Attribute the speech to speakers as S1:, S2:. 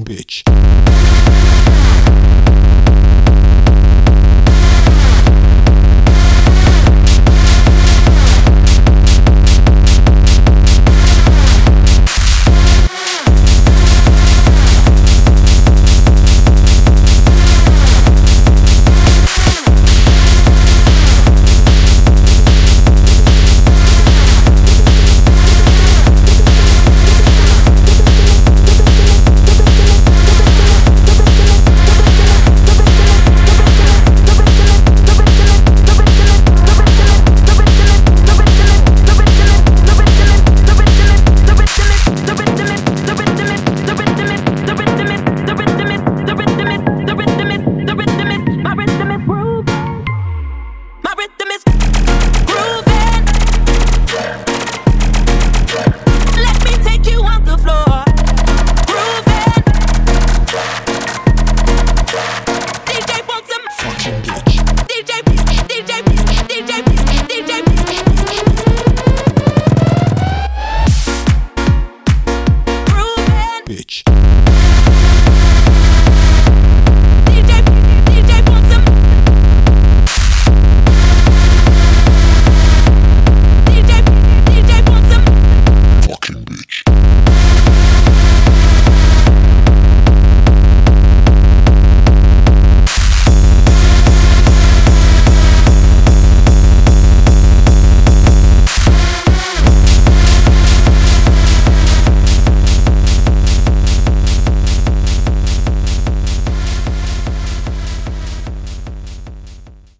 S1: bitch. bitch.